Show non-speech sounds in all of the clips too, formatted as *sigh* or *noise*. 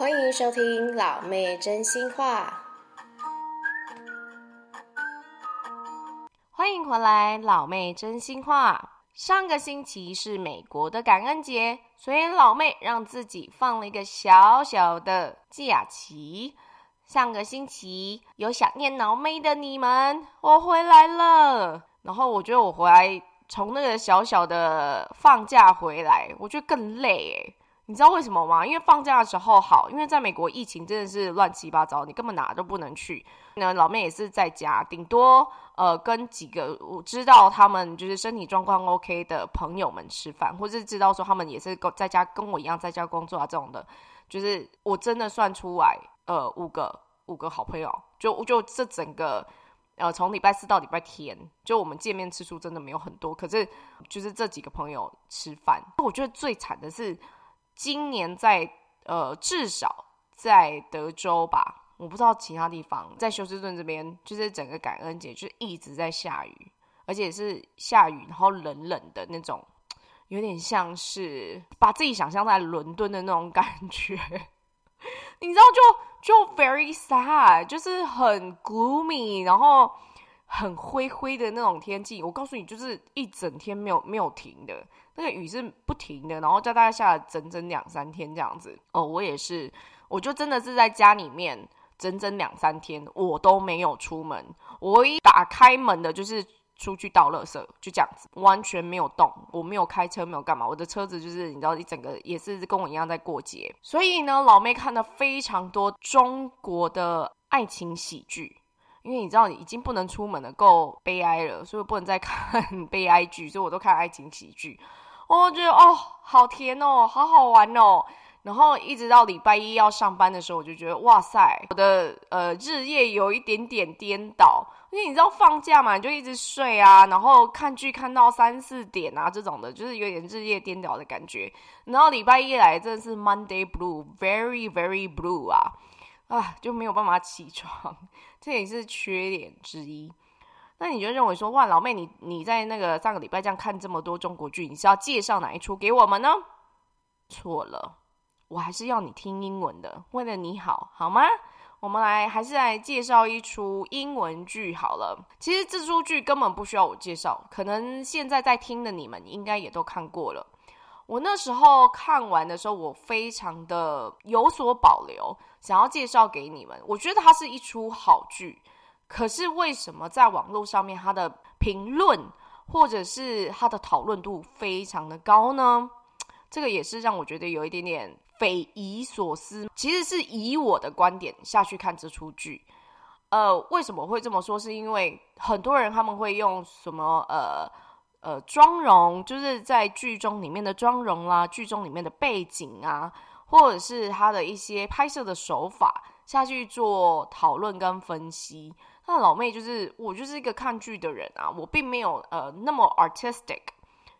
欢迎收听老妹真心话。欢迎回来，老妹真心话。上个星期是美国的感恩节，所以老妹让自己放了一个小小的假期。上个星期有想念老妹的你们，我回来了。然后我觉得我回来，从那个小小的放假回来，我觉得更累诶。你知道为什么吗？因为放假的时候好，因为在美国疫情真的是乱七八糟，你根本哪都不能去。那老妹也是在家，顶多呃跟几个我知道他们就是身体状况 OK 的朋友们吃饭，或是知道说他们也是在家跟我一样在家工作啊这种的，就是我真的算出来呃五个五个好朋友，就就这整个呃从礼拜四到礼拜天，就我们见面次数真的没有很多，可是就是这几个朋友吃饭，我觉得最惨的是。今年在呃，至少在德州吧，我不知道其他地方，在休斯顿这边，就是整个感恩节就一直在下雨，而且是下雨，然后冷冷的那种，有点像是把自己想象在伦敦的那种感觉，*laughs* 你知道就，就就 very sad，就是很 gloomy，然后很灰灰的那种天气。我告诉你，就是一整天没有没有停的。那个雨是不停的，然后叫大概下了整整两三天这样子。哦，我也是，我就真的是在家里面整整两三天，我都没有出门。我一打开门的就是出去倒垃圾，就这样子，完全没有动。我没有开车，没有干嘛。我的车子就是你知道，一整个也是跟我一样在过节。所以呢，老妹看了非常多中国的爱情喜剧，因为你知道你已经不能出门了，够悲哀了，所以我不能再看 *laughs* 悲哀剧，所以我都看爱情喜剧。我觉得哦，好甜哦，好好玩哦。然后一直到礼拜一要上班的时候，我就觉得哇塞，我的呃日夜有一点点颠倒。因为你知道放假嘛，你就一直睡啊，然后看剧看到三四点啊，这种的，就是有点日夜颠倒的感觉。然后礼拜一来，真的是 Monday Blue，very very blue 啊，啊就没有办法起床，这也是缺点之一。那你就认为说，哇，老妹，你你在那个上个礼拜这样看这么多中国剧，你是要介绍哪一出给我们呢？错了，我还是要你听英文的，为了你好，好吗？我们来还是来介绍一出英文剧好了。其实这出剧根本不需要我介绍，可能现在在听的你们应该也都看过了。我那时候看完的时候，我非常的有所保留，想要介绍给你们。我觉得它是一出好剧。可是为什么在网络上面，它的评论或者是它的讨论度非常的高呢？这个也是让我觉得有一点点匪夷所思。其实是以我的观点下去看这出剧，呃，为什么会这么说？是因为很多人他们会用什么呃呃妆容，就是在剧中里面的妆容啦，剧中里面的背景啊，或者是他的一些拍摄的手法下去做讨论跟分析。那老妹就是我，就是一个看剧的人啊，我并没有呃那么 artistic，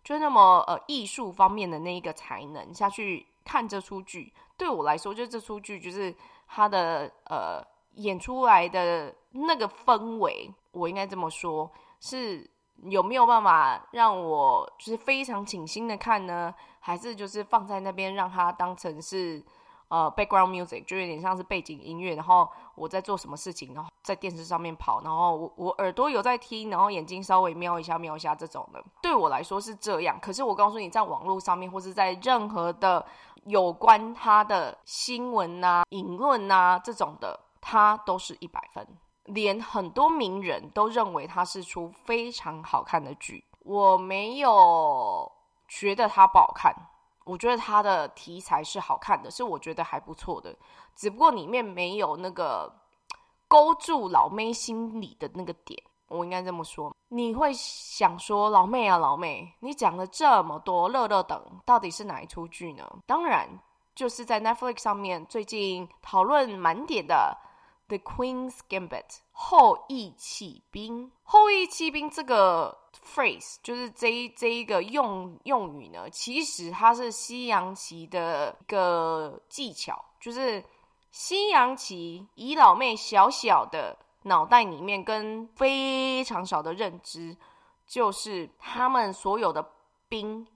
就那么呃艺术方面的那一个才能下去看这出剧。对我来说，就这出剧就是他的呃演出来的那个氛围，我应该这么说，是有没有办法让我就是非常倾心的看呢？还是就是放在那边让它当成是？呃，background music 就有点像是背景音乐，然后我在做什么事情，然后在电视上面跑，然后我我耳朵有在听，然后眼睛稍微瞄一下瞄一下这种的，对我来说是这样。可是我告诉你，在网络上面或是在任何的有关他的新闻呐、引论呐这种的，他都是一百分，连很多名人都认为他是出非常好看的剧，我没有觉得他不好看。我觉得它的题材是好看的，是我觉得还不错的，只不过里面没有那个勾住老妹心里的那个点，我应该这么说。你会想说，老妹啊，老妹，你讲了这么多乐乐等，到底是哪一出剧呢？当然，就是在 Netflix 上面最近讨论满点的。The Queen's Gambit 后羿弃兵，后羿弃兵这个 phrase 就是这一这一个用用语呢，其实它是西洋棋的一个技巧，就是西洋棋以老妹小小的脑袋里面跟非常少的认知，就是他们所有的兵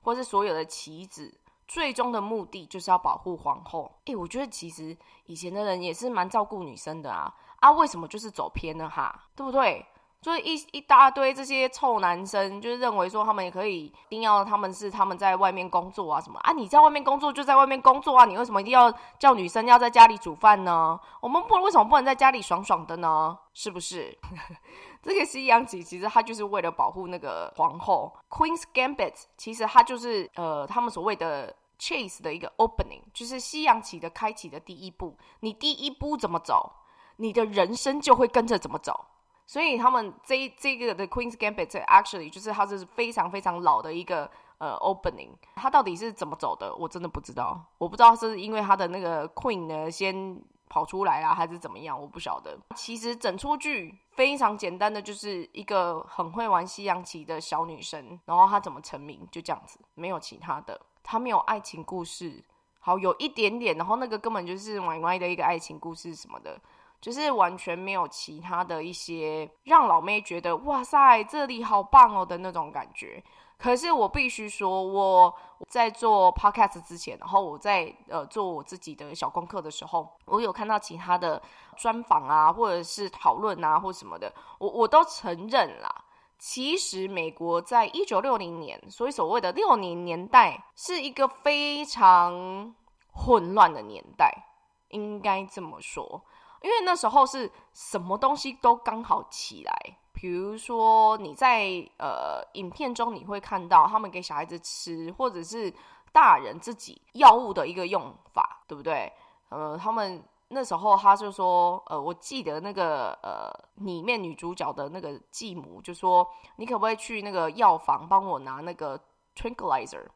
或是所有的棋子最终的目的就是要保护皇后。诶，我觉得其实以前的人也是蛮照顾女生的啊，啊，为什么就是走偏了哈？对不对？就是一一大堆这些臭男生，就是认为说他们也可以，一定要他们是他们在外面工作啊什么啊？你在外面工作就在外面工作啊，你为什么一定要叫女生要在家里煮饭呢？我们不为什么不能在家里爽爽的呢？是不是？*laughs* 这个西洋棋其实它就是为了保护那个皇后 Queen's Gambit，其实它就是呃他们所谓的 chase 的一个 opening，就是西洋棋的开启的第一步。你第一步怎么走，你的人生就会跟着怎么走。所以他们这这个的 Queen's Gambit，actually 就是它是非常非常老的一个呃 opening，它到底是怎么走的，我真的不知道。我不知道是因为他的那个 Queen 呢先跑出来啊，还是怎么样，我不晓得。其实整出剧非常简单的，就是一个很会玩西洋棋的小女生，然后她怎么成名，就这样子，没有其他的，她没有爱情故事，好有一点点，然后那个根本就是歪歪的一个爱情故事什么的。就是完全没有其他的一些让老妹觉得哇塞，这里好棒哦的那种感觉。可是我必须说，我在做 podcast 之前，然后我在呃做我自己的小功课的时候，我有看到其他的专访啊，或者是讨论啊，或什么的，我我都承认啦。其实美国在一九六零年，所以所谓的六零年代，是一个非常混乱的年代，应该这么说。因为那时候是什么东西都刚好起来，比如说你在呃影片中你会看到他们给小孩子吃，或者是大人自己药物的一个用法，对不对？呃，他们那时候他就说，呃，我记得那个呃里面女主角的那个继母就说，你可不可以去那个药房帮我拿那个 tranquilizer，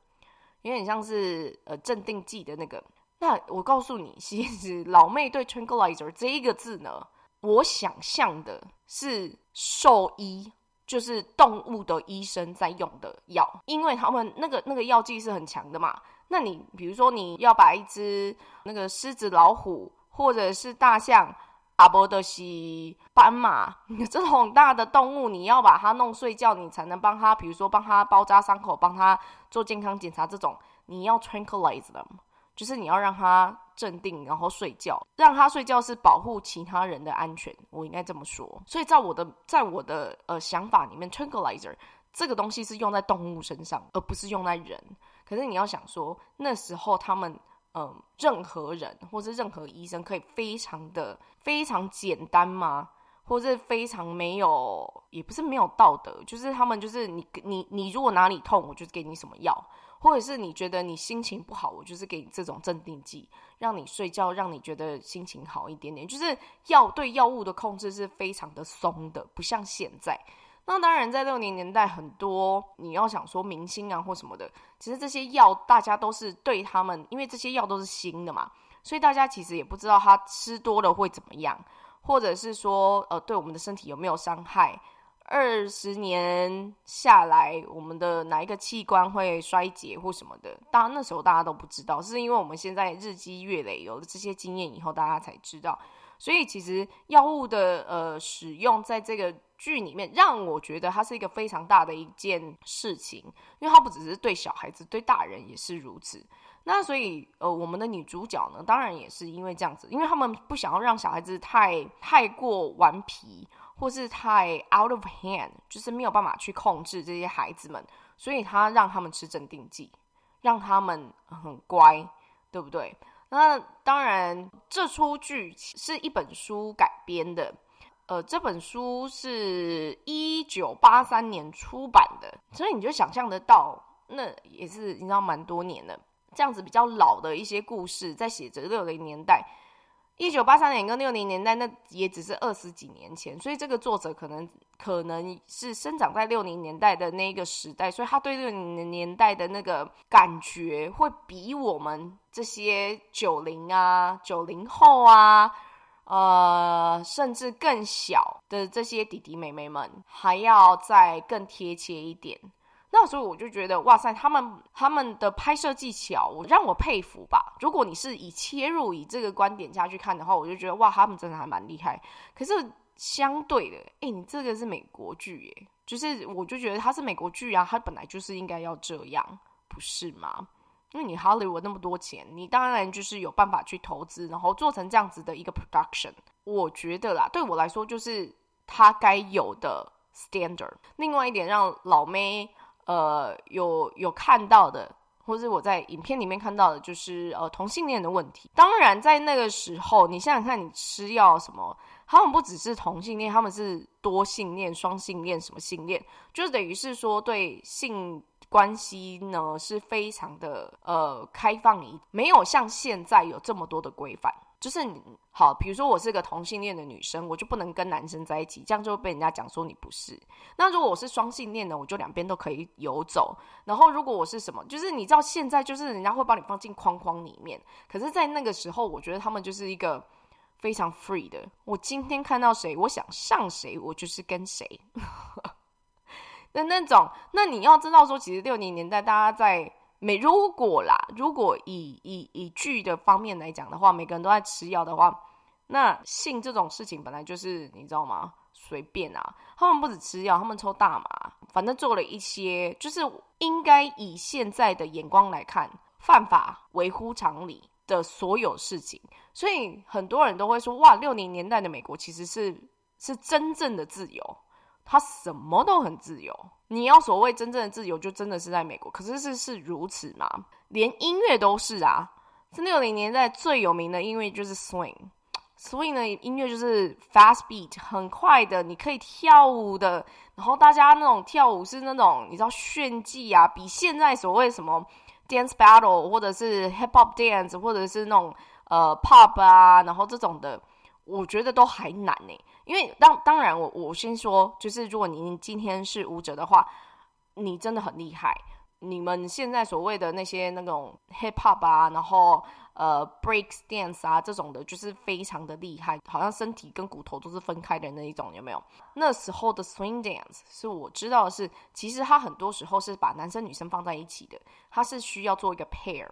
因为很像是呃镇定剂的那个。那我告诉你，其实老妹对 tranquilizer 这一个字呢，我想象的是兽医，就是动物的医生在用的药，因为他们那个那个药剂是很强的嘛。那你比如说你要把一只那个狮子、老虎，或者是大象、阿波德西、斑马 *laughs* 这种大的动物，你要把它弄睡觉，你才能帮它，比如说帮它包扎伤口，帮它做健康检查，这种你要 tranquilize them。就是你要让他镇定，然后睡觉，让他睡觉是保护其他人的安全，我应该这么说。所以在我的在我的呃想法里面，tranquilizer 这个东西是用在动物身上，而不是用在人。可是你要想说，那时候他们嗯、任何人或是任何医生可以非常的非常简单吗？或是非常没有，也不是没有道德，就是他们就是你你你如果哪里痛，我就给你什么药。或者是你觉得你心情不好，我就是给你这种镇定剂，让你睡觉，让你觉得心情好一点点。就是药对药物的控制是非常的松的，不像现在。那当然，在六零年代，很多你要想说明星啊或什么的，其实这些药大家都是对他们，因为这些药都是新的嘛，所以大家其实也不知道他吃多了会怎么样，或者是说呃对我们的身体有没有伤害。二十年下来，我们的哪一个器官会衰竭或什么的？当然那时候大家都不知道，是因为我们现在日积月累有了这些经验以后，大家才知道。所以其实药物的呃使用，在这个剧里面，让我觉得它是一个非常大的一件事情，因为它不只是对小孩子，对大人也是如此。那所以呃，我们的女主角呢，当然也是因为这样子，因为他们不想要让小孩子太太过顽皮。或是太 out of hand，就是没有办法去控制这些孩子们，所以他让他们吃镇定剂，让他们很乖，对不对？那当然，这出剧是一本书改编的，呃，这本书是一九八三年出版的，所以你就想象得到，那也是你知道蛮多年的，这样子比较老的一些故事，在写着六零年代。一九八三年跟六零年代，那也只是二十几年前，所以这个作者可能可能是生长在六零年代的那一个时代，所以他对六零年代的那个感觉，会比我们这些九零啊、九零后啊，呃，*laughs* 甚至更小的这些弟弟妹妹们，还要再更贴切一点。那时候我就觉得，哇塞，他们他们的拍摄技巧，我让我佩服吧。如果你是以切入以这个观点下去看的话，我就觉得哇，他们真的还蛮厉害。可是相对的，哎，你这个是美国剧耶，就是我就觉得它是美国剧啊，它本来就是应该要这样，不是吗？因为你好莱坞那么多钱，你当然就是有办法去投资，然后做成这样子的一个 production。我觉得啦，对我来说就是他该有的 standard。另外一点让老妹呃有有看到的，或者是我在影片里面看到的，就是呃同性恋的问题。当然在那个时候，你想想看，你吃药什么，他们不只是同性恋，他们是多性恋、双性恋，什么性恋，就等于是说对性。关系呢是非常的呃开放，一没有像现在有这么多的规范。就是你好，比如说我是个同性恋的女生，我就不能跟男生在一起，这样就会被人家讲说你不是。那如果我是双性恋呢，我就两边都可以游走。然后如果我是什么，就是你知道现在就是人家会把你放进框框里面，可是，在那个时候，我觉得他们就是一个非常 free 的。我今天看到谁，我想上谁，我就是跟谁。*laughs* 的那种，那你要知道说，其实六零年代大家在每如果啦，如果以以以剧的方面来讲的话，每个人都在吃药的话，那性这种事情本来就是你知道吗？随便啊，他们不止吃药，他们抽大麻，反正做了一些，就是应该以现在的眼光来看，犯法、违乎常理的所有事情，所以很多人都会说，哇，六零年代的美国其实是是真正的自由。他什么都很自由，你要所谓真正的自由，就真的是在美国。可是是是如此吗？连音乐都是啊，是六零年代最有名的音乐就是 swing，swing 的音乐就是 fast beat，很快的，你可以跳舞的。然后大家那种跳舞是那种你知道炫技啊，比现在所谓什么 dance battle 或者是 hip hop dance 或者是那种呃 pop 啊，然后这种的。我觉得都还难呢，因为当当然我，我先说，就是如果您今天是舞者的话，你真的很厉害。你们现在所谓的那些那种 hip hop 啊，然后呃 break dance 啊这种的，就是非常的厉害，好像身体跟骨头都是分开的那一种，有没有？那时候的 swing dance 是我知道的是，其实它很多时候是把男生女生放在一起的，它是需要做一个 pair。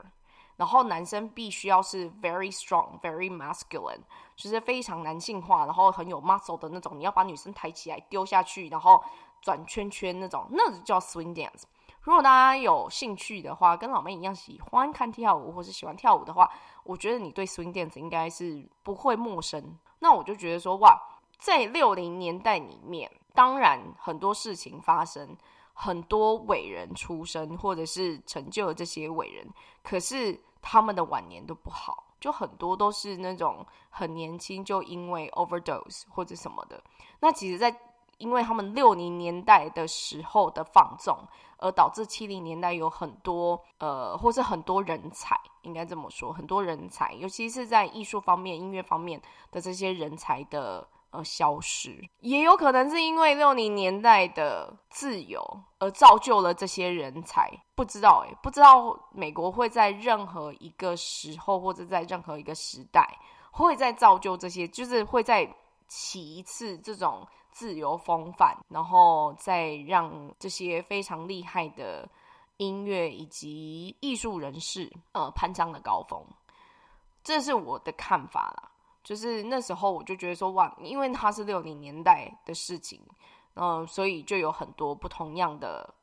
然后男生必须要是 very strong, very masculine，就是非常男性化，然后很有 muscle 的那种。你要把女生抬起来丢下去，然后转圈圈那种，那就叫 swing dance。如果大家有兴趣的话，跟老妹一样喜欢看跳舞或是喜欢跳舞的话，我觉得你对 swing dance 应该是不会陌生。那我就觉得说，哇，在六零年代里面，当然很多事情发生。很多伟人出生，或者是成就了这些伟人，可是他们的晚年都不好，就很多都是那种很年轻就因为 overdose 或者什么的。那其实，在因为他们六零年代的时候的放纵，而导致七零年代有很多呃，或是很多人才，应该这么说，很多人才，尤其是在艺术方面、音乐方面的这些人才的。而消失，也有可能是因为六零年代的自由而造就了这些人才。不知道诶，不知道美国会在任何一个时候或者在任何一个时代会再造就这些，就是会再起一次这种自由风范，然后再让这些非常厉害的音乐以及艺术人士呃攀上了高峰。这是我的看法啦。就是那时候，我就觉得说，哇，因为它是六零年代的事情，嗯，所以就有很多不同样的，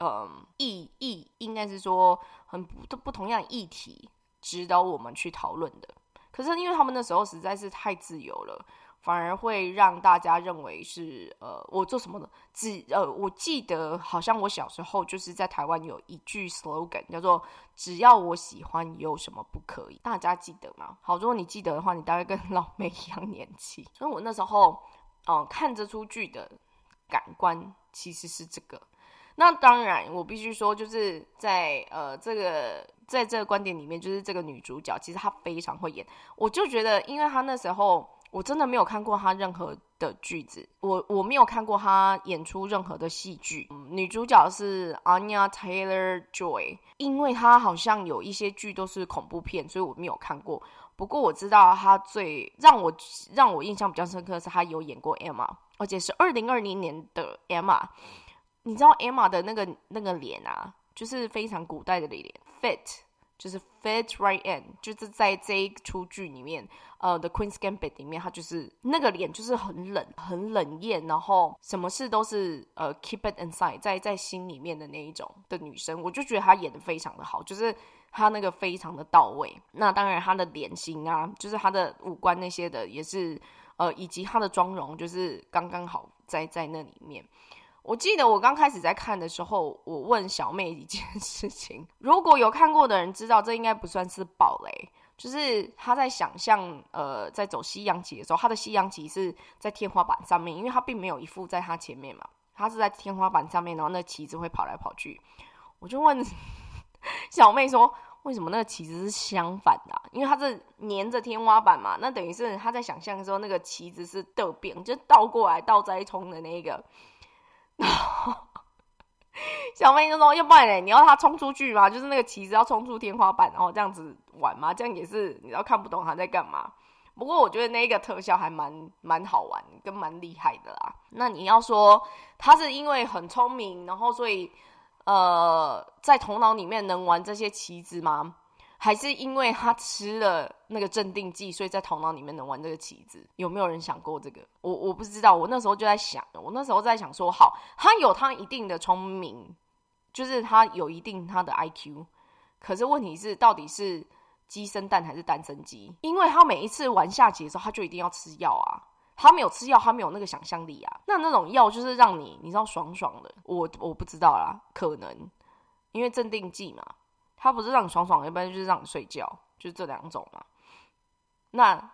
嗯，意义，应该是说很不不同样的议题，值得我们去讨论的。可是因为他们那时候实在是太自由了。反而会让大家认为是呃，我做什么的？只呃，我记得好像我小时候就是在台湾有一句 slogan 叫做“只要我喜欢，有什么不可以”。大家记得吗？好，如果你记得的话，你大概跟老妹一样年纪。所以我那时候，嗯、看这出剧的感官其实是这个。那当然，我必须说，就是在呃这个在这个观点里面，就是这个女主角其实她非常会演。我就觉得，因为她那时候。我真的没有看过她任何的剧子，我我没有看过她演出任何的戏剧。女主角是 Anya Taylor-Joy，因为她好像有一些剧都是恐怖片，所以我没有看过。不过我知道她最让我让我印象比较深刻的是她有演过 Emma，而且是二零二零年的 Emma。你知道 Emma 的那个那个脸啊，就是非常古代的脸，fit 就是 fit right in，就是在这一出剧里面，呃，《The Queen's Gambit》里面，他就是那个脸就是很冷、很冷艳，然后什么事都是呃 keep it inside，在在心里面的那一种的女生，我就觉得她演的非常的好，就是她那个非常的到位。那当然，她的脸型啊，就是她的五官那些的，也是呃，以及她的妆容，就是刚刚好在在那里面。我记得我刚开始在看的时候，我问小妹一件事情：如果有看过的人知道，这应该不算是暴雷，就是他在想象，呃，在走西洋棋的时候，他的西洋棋是在天花板上面，因为他并没有一副在他前面嘛，他是在天花板上面，然后那棋子会跑来跑去。我就问 *laughs* 小妹说：为什么那个棋子是相反的？因为他是粘着天花板嘛，那等于是他在想象的时候，那个棋子是倒变，就倒过来倒栽葱的那个。然后小妹就说：“要不然呢？你要他冲出去吗？就是那个棋子要冲出天花板，然后这样子玩吗？这样也是你要看不懂他在干嘛。不过我觉得那个特效还蛮蛮好玩，跟蛮厉害的啦。那你要说他是因为很聪明，然后所以呃在头脑里面能玩这些棋子吗？”还是因为他吃了那个镇定剂，所以在头脑里面能玩这个棋子。有没有人想过这个？我我不知道。我那时候就在想，我那时候在想说，好，他有他一定的聪明，就是他有一定他的 IQ。可是问题是，到底是鸡生蛋还是蛋生鸡？因为他每一次玩下棋的时候，他就一定要吃药啊。他没有吃药，他没有那个想象力啊。那那种药就是让你，你知道爽爽的。我我不知道啦，可能因为镇定剂嘛。他不是让你爽爽，一般就是让你睡觉，就是这两种嘛。那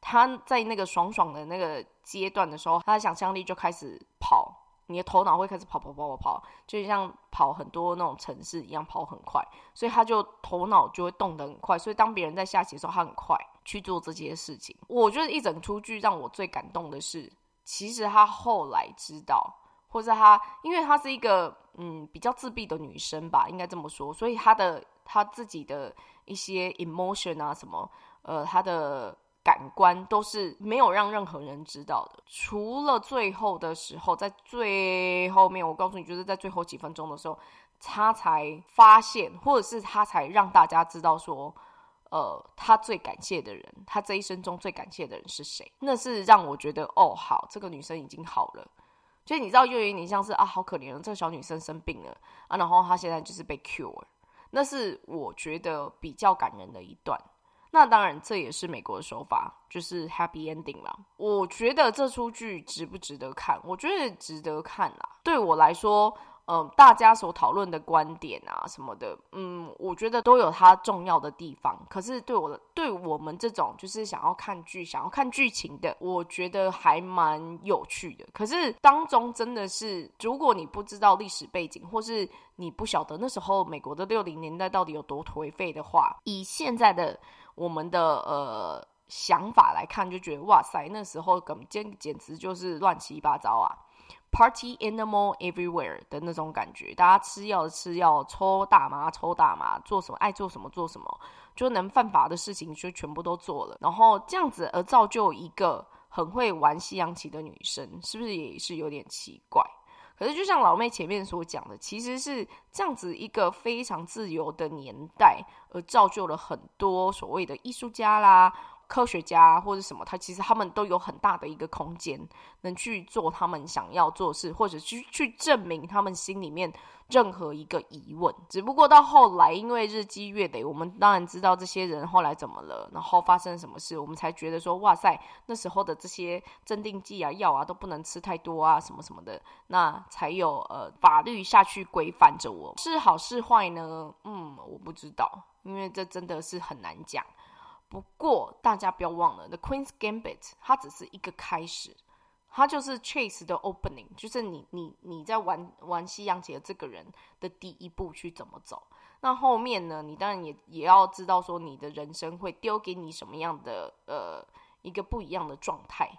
他在那个爽爽的那个阶段的时候，他的想象力就开始跑，你的头脑会开始跑跑跑跑跑，就像跑很多那种城市一样，跑很快，所以他就头脑就会动得很快。所以当别人在下棋的时候，他很快去做这些事情。我觉得一整出剧让我最感动的是，其实他后来知道。或者他，因为她是一个嗯比较自闭的女生吧，应该这么说，所以她的她自己的一些 emotion 啊什么，呃，她的感官都是没有让任何人知道的，除了最后的时候，在最后面，我告诉你，就是在最后几分钟的时候，她才发现，或者是她才让大家知道说，呃，她最感谢的人，她这一生中最感谢的人是谁？那是让我觉得，哦，好，这个女生已经好了。所以你知道，又有一点像是啊，好可怜，这个小女生生病了啊，然后她现在就是被 cure，那是我觉得比较感人的一段。那当然，这也是美国的手法，就是 happy ending 嘛。我觉得这出剧值不值得看？我觉得值得看啦。对我来说。嗯、大家所讨论的观点啊什么的，嗯，我觉得都有它重要的地方。可是对我对我们这种就是想要看剧、想要看剧情的，我觉得还蛮有趣的。可是当中真的是，如果你不知道历史背景，或是你不晓得那时候美国的六零年代到底有多颓废的话，以现在的我们的呃想法来看，就觉得哇塞，那时候根简简直就是乱七八糟啊！Party animal everywhere 的那种感觉，大家吃药吃药，抽大麻抽大麻，做什么爱做什么做什么，就能犯法的事情就全部都做了，然后这样子而造就一个很会玩西洋棋的女生，是不是也是有点奇怪？可是就像老妹前面所讲的，其实是这样子一个非常自由的年代，而造就了很多所谓的艺术家啦。科学家或者什么，他其实他们都有很大的一个空间，能去做他们想要做事，或者去去证明他们心里面任何一个疑问。只不过到后来，因为日积月累，我们当然知道这些人后来怎么了，然后发生什么事，我们才觉得说，哇塞，那时候的这些镇定剂啊、药啊都不能吃太多啊，什么什么的，那才有呃法律下去规范着我，是好是坏呢？嗯，我不知道，因为这真的是很难讲。不过大家不要忘了，《The Queen's Gambit》它只是一个开始，它就是 Chase 的 opening，就是你你你在玩玩西洋棋的这个人的第一步去怎么走。那后面呢，你当然也也要知道说你的人生会丢给你什么样的呃一个不一样的状态，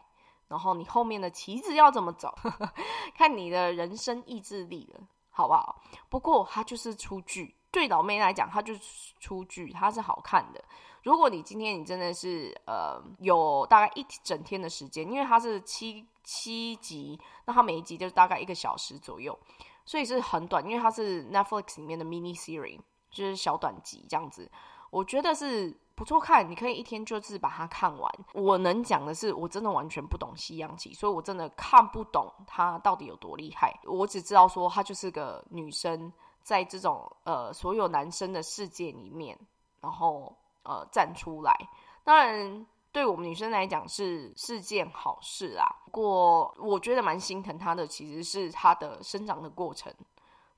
然后你后面的棋子要怎么走，*laughs* 看你的人生意志力了，好不好？不过它就是出剧，对老妹来讲，它就是出剧，它是好看的。如果你今天你真的是呃有大概一整天的时间，因为它是七七集，那它每一集就是大概一个小时左右，所以是很短，因为它是 Netflix 里面的 mini series，就是小短集这样子，我觉得是不错看，你可以一天就是把它看完。我能讲的是，我真的完全不懂西洋棋，所以我真的看不懂它到底有多厉害。我只知道说，她就是个女生，在这种呃所有男生的世界里面，然后呃站出来。当然。对我们女生来讲是是件好事啊，不过我觉得蛮心疼她的，其实是她的生长的过程。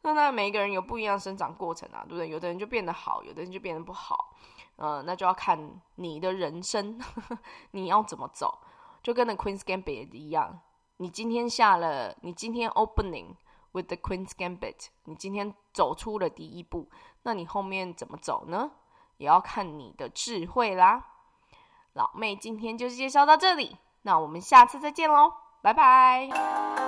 那那每一个人有不一样生长过程啊，对不对？有的人就变得好，有的人就变得不好。呃，那就要看你的人生 *laughs* 你要怎么走，就跟那 Queen's Gambit 一样。你今天下了，你今天 Opening with the Queen's Gambit，你今天走出了第一步，那你后面怎么走呢？也要看你的智慧啦。老妹今天就介绍到这里，那我们下次再见喽，拜拜。